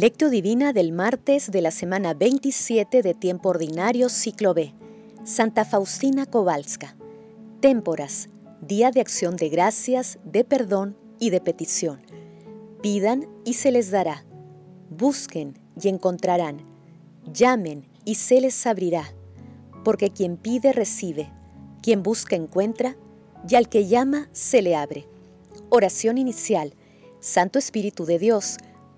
Lectio Divina del martes de la semana 27 de Tiempo Ordinario, ciclo B. Santa Faustina Kowalska. Témporas, Día de Acción de Gracias, de Perdón y de Petición. Pidan y se les dará. Busquen y encontrarán. Llamen y se les abrirá. Porque quien pide recibe, quien busca encuentra, y al que llama se le abre. Oración inicial. Santo Espíritu de Dios,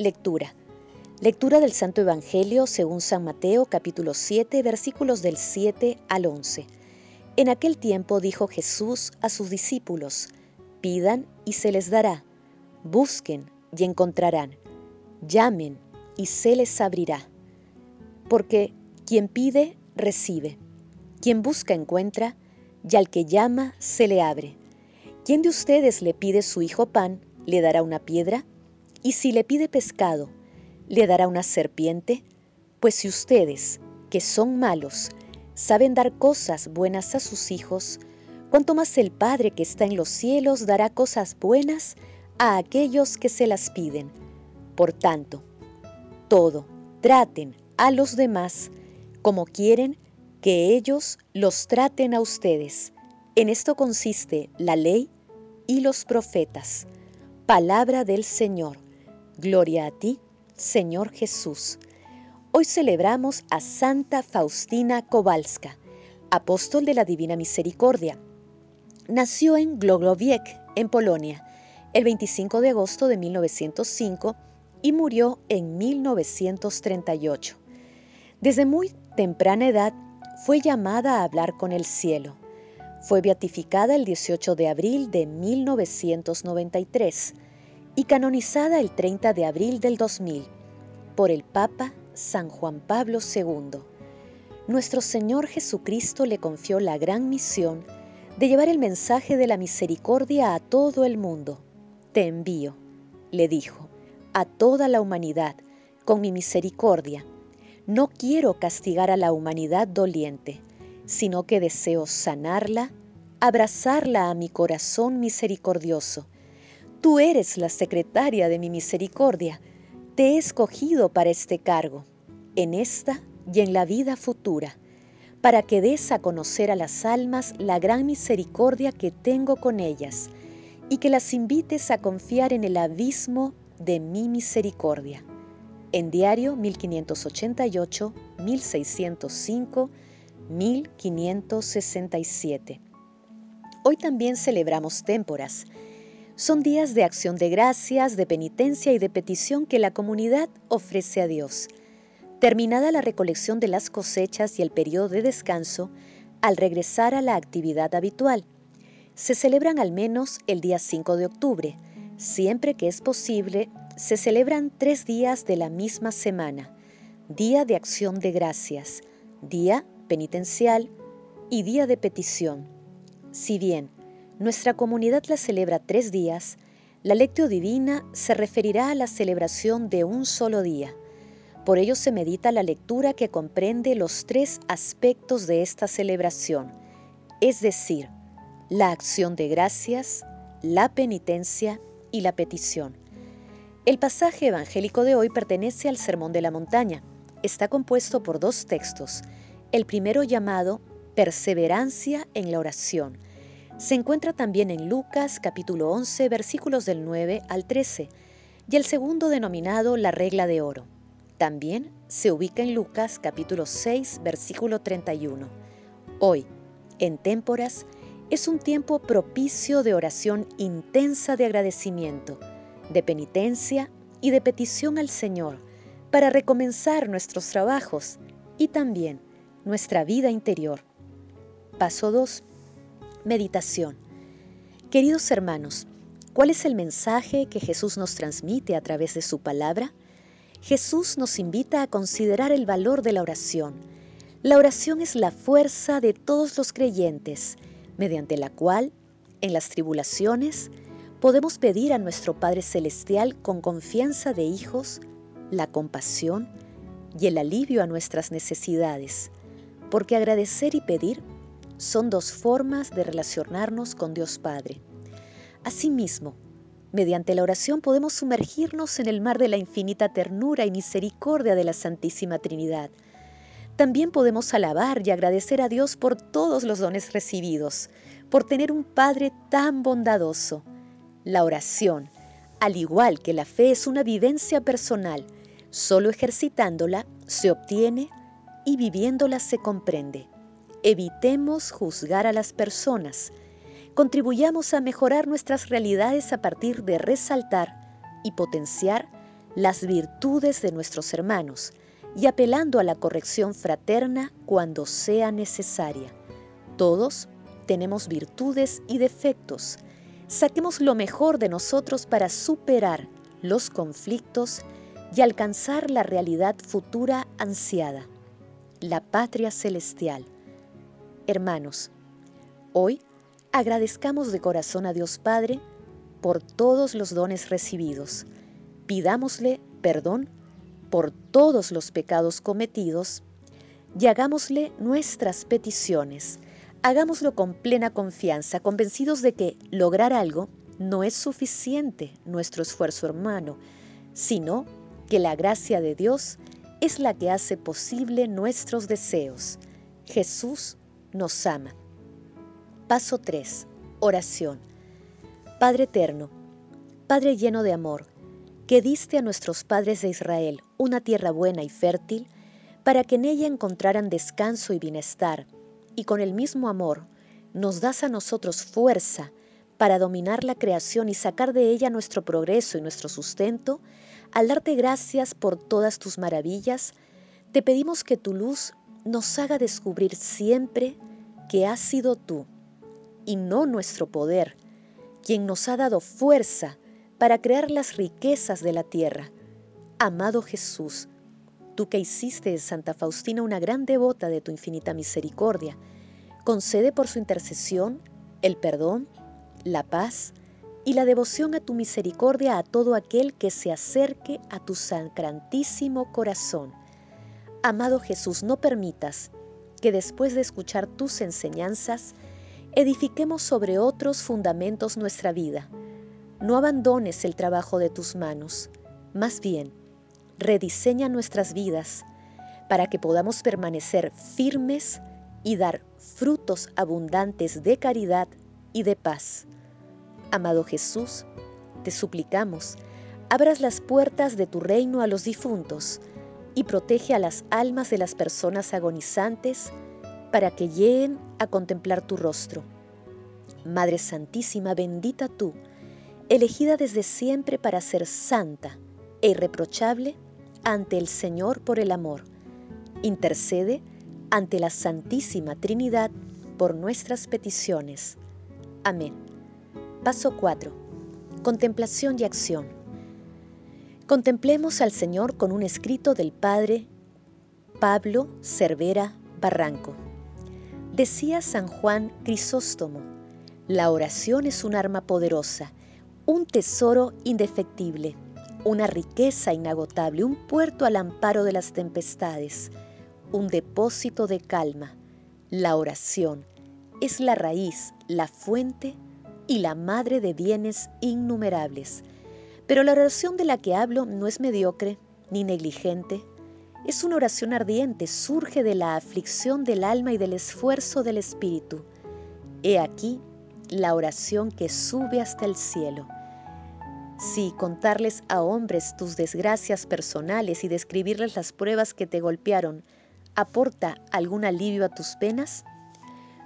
Lectura. Lectura del Santo Evangelio según San Mateo capítulo 7 versículos del 7 al 11. En aquel tiempo dijo Jesús a sus discípulos, pidan y se les dará, busquen y encontrarán, llamen y se les abrirá. Porque quien pide, recibe, quien busca, encuentra, y al que llama, se le abre. ¿Quién de ustedes le pide su hijo pan, le dará una piedra? Y si le pide pescado, ¿le dará una serpiente? Pues si ustedes, que son malos, saben dar cosas buenas a sus hijos, cuanto más el Padre que está en los cielos dará cosas buenas a aquellos que se las piden. Por tanto, todo, traten a los demás como quieren que ellos los traten a ustedes. En esto consiste la ley y los profetas. Palabra del Señor. Gloria a ti, Señor Jesús. Hoy celebramos a Santa Faustina Kowalska, apóstol de la Divina Misericordia. Nació en Gloglowiec, en Polonia, el 25 de agosto de 1905 y murió en 1938. Desde muy temprana edad fue llamada a hablar con el cielo. Fue beatificada el 18 de abril de 1993 y canonizada el 30 de abril del 2000 por el Papa San Juan Pablo II. Nuestro Señor Jesucristo le confió la gran misión de llevar el mensaje de la misericordia a todo el mundo. Te envío, le dijo, a toda la humanidad con mi misericordia. No quiero castigar a la humanidad doliente, sino que deseo sanarla, abrazarla a mi corazón misericordioso Tú eres la secretaria de mi misericordia. Te he escogido para este cargo, en esta y en la vida futura, para que des a conocer a las almas la gran misericordia que tengo con ellas y que las invites a confiar en el abismo de mi misericordia. En diario 1588, 1605, 1567. Hoy también celebramos témporas son días de acción de gracias, de penitencia y de petición que la comunidad ofrece a Dios. Terminada la recolección de las cosechas y el periodo de descanso, al regresar a la actividad habitual, se celebran al menos el día 5 de octubre. Siempre que es posible, se celebran tres días de la misma semana. Día de acción de gracias, día penitencial y día de petición. Si bien nuestra comunidad la celebra tres días. La lectio divina se referirá a la celebración de un solo día. Por ello se medita la lectura que comprende los tres aspectos de esta celebración, es decir, la acción de gracias, la penitencia y la petición. El pasaje evangélico de hoy pertenece al Sermón de la Montaña. Está compuesto por dos textos. El primero llamado Perseverancia en la oración se encuentra también en Lucas capítulo 11 versículos del 9 al 13 y el segundo denominado la regla de oro. También se ubica en Lucas capítulo 6 versículo 31. Hoy, en témporas, es un tiempo propicio de oración intensa de agradecimiento, de penitencia y de petición al Señor para recomenzar nuestros trabajos y también nuestra vida interior. Paso 2 Meditación. Queridos hermanos, ¿cuál es el mensaje que Jesús nos transmite a través de su palabra? Jesús nos invita a considerar el valor de la oración. La oración es la fuerza de todos los creyentes, mediante la cual, en las tribulaciones, podemos pedir a nuestro Padre Celestial con confianza de hijos la compasión y el alivio a nuestras necesidades, porque agradecer y pedir son dos formas de relacionarnos con Dios Padre. Asimismo, mediante la oración podemos sumergirnos en el mar de la infinita ternura y misericordia de la Santísima Trinidad. También podemos alabar y agradecer a Dios por todos los dones recibidos, por tener un Padre tan bondadoso. La oración, al igual que la fe, es una vivencia personal. Solo ejercitándola se obtiene y viviéndola se comprende. Evitemos juzgar a las personas. Contribuyamos a mejorar nuestras realidades a partir de resaltar y potenciar las virtudes de nuestros hermanos y apelando a la corrección fraterna cuando sea necesaria. Todos tenemos virtudes y defectos. Saquemos lo mejor de nosotros para superar los conflictos y alcanzar la realidad futura ansiada, la patria celestial. Hermanos, hoy agradezcamos de corazón a Dios Padre por todos los dones recibidos. Pidámosle perdón por todos los pecados cometidos y hagámosle nuestras peticiones Hagámoslo con plena confianza, convencidos de que lograr algo no es suficiente nuestro esfuerzo hermano, sino que la gracia de Dios es la que hace posible nuestros deseos. Jesús nos ama. Paso 3. Oración. Padre eterno, Padre lleno de amor, que diste a nuestros padres de Israel una tierra buena y fértil, para que en ella encontraran descanso y bienestar, y con el mismo amor nos das a nosotros fuerza para dominar la creación y sacar de ella nuestro progreso y nuestro sustento, al darte gracias por todas tus maravillas, te pedimos que tu luz nos haga descubrir siempre que has sido tú, y no nuestro poder, quien nos ha dado fuerza para crear las riquezas de la tierra. Amado Jesús, tú que hiciste de Santa Faustina una gran devota de tu infinita misericordia, concede por su intercesión el perdón, la paz y la devoción a tu misericordia a todo aquel que se acerque a tu sacrantísimo corazón. Amado Jesús, no permitas que después de escuchar tus enseñanzas, edifiquemos sobre otros fundamentos nuestra vida. No abandones el trabajo de tus manos, más bien, rediseña nuestras vidas para que podamos permanecer firmes y dar frutos abundantes de caridad y de paz. Amado Jesús, te suplicamos, abras las puertas de tu reino a los difuntos y protege a las almas de las personas agonizantes para que lleguen a contemplar tu rostro. Madre Santísima, bendita tú, elegida desde siempre para ser santa e irreprochable, ante el Señor por el amor. Intercede ante la Santísima Trinidad por nuestras peticiones. Amén. Paso 4. Contemplación y acción. Contemplemos al Señor con un escrito del Padre Pablo Cervera Barranco. Decía San Juan Crisóstomo, la oración es un arma poderosa, un tesoro indefectible una riqueza inagotable, un puerto al amparo de las tempestades, un depósito de calma. La oración es la raíz, la fuente y la madre de bienes innumerables. Pero la oración de la que hablo no es mediocre ni negligente. Es una oración ardiente, surge de la aflicción del alma y del esfuerzo del espíritu. He aquí la oración que sube hasta el cielo si contarles a hombres tus desgracias personales y describirles las pruebas que te golpearon aporta algún alivio a tus penas?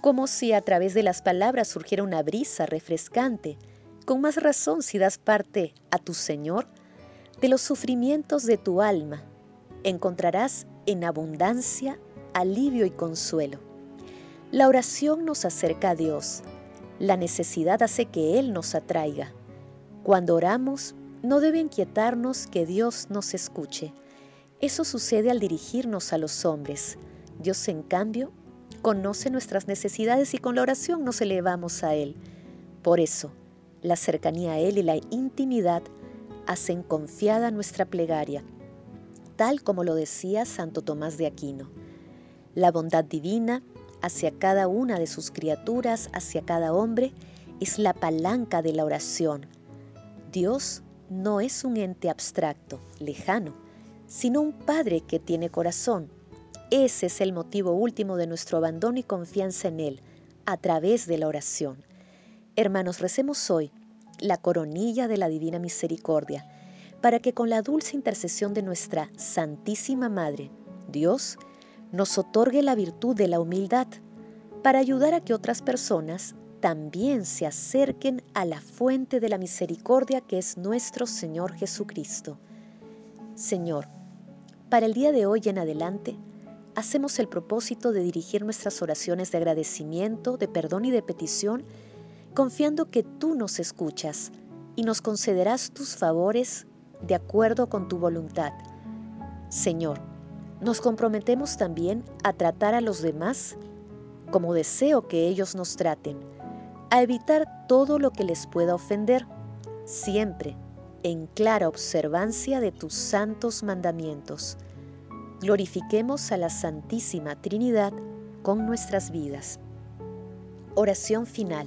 Como si a través de las palabras surgiera una brisa refrescante, con más razón si das parte a tu Señor de los sufrimientos de tu alma, encontrarás en abundancia alivio y consuelo. La oración nos acerca a Dios, la necesidad hace que Él nos atraiga. Cuando oramos, no debe inquietarnos que Dios nos escuche. Eso sucede al dirigirnos a los hombres. Dios, en cambio, conoce nuestras necesidades y con la oración nos elevamos a Él. Por eso, la cercanía a Él y la intimidad hacen confiada nuestra plegaria, tal como lo decía Santo Tomás de Aquino. La bondad divina hacia cada una de sus criaturas, hacia cada hombre, es la palanca de la oración. Dios no es un ente abstracto, lejano, sino un Padre que tiene corazón. Ese es el motivo último de nuestro abandono y confianza en Él, a través de la oración. Hermanos, recemos hoy la coronilla de la Divina Misericordia, para que con la dulce intercesión de nuestra Santísima Madre, Dios, nos otorgue la virtud de la humildad, para ayudar a que otras personas también se acerquen a la fuente de la misericordia que es nuestro Señor Jesucristo. Señor, para el día de hoy en adelante, hacemos el propósito de dirigir nuestras oraciones de agradecimiento, de perdón y de petición, confiando que tú nos escuchas y nos concederás tus favores de acuerdo con tu voluntad. Señor, nos comprometemos también a tratar a los demás como deseo que ellos nos traten, a evitar todo lo que les pueda ofender, siempre en clara observancia de tus santos mandamientos. Glorifiquemos a la Santísima Trinidad con nuestras vidas. Oración final.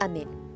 Amén.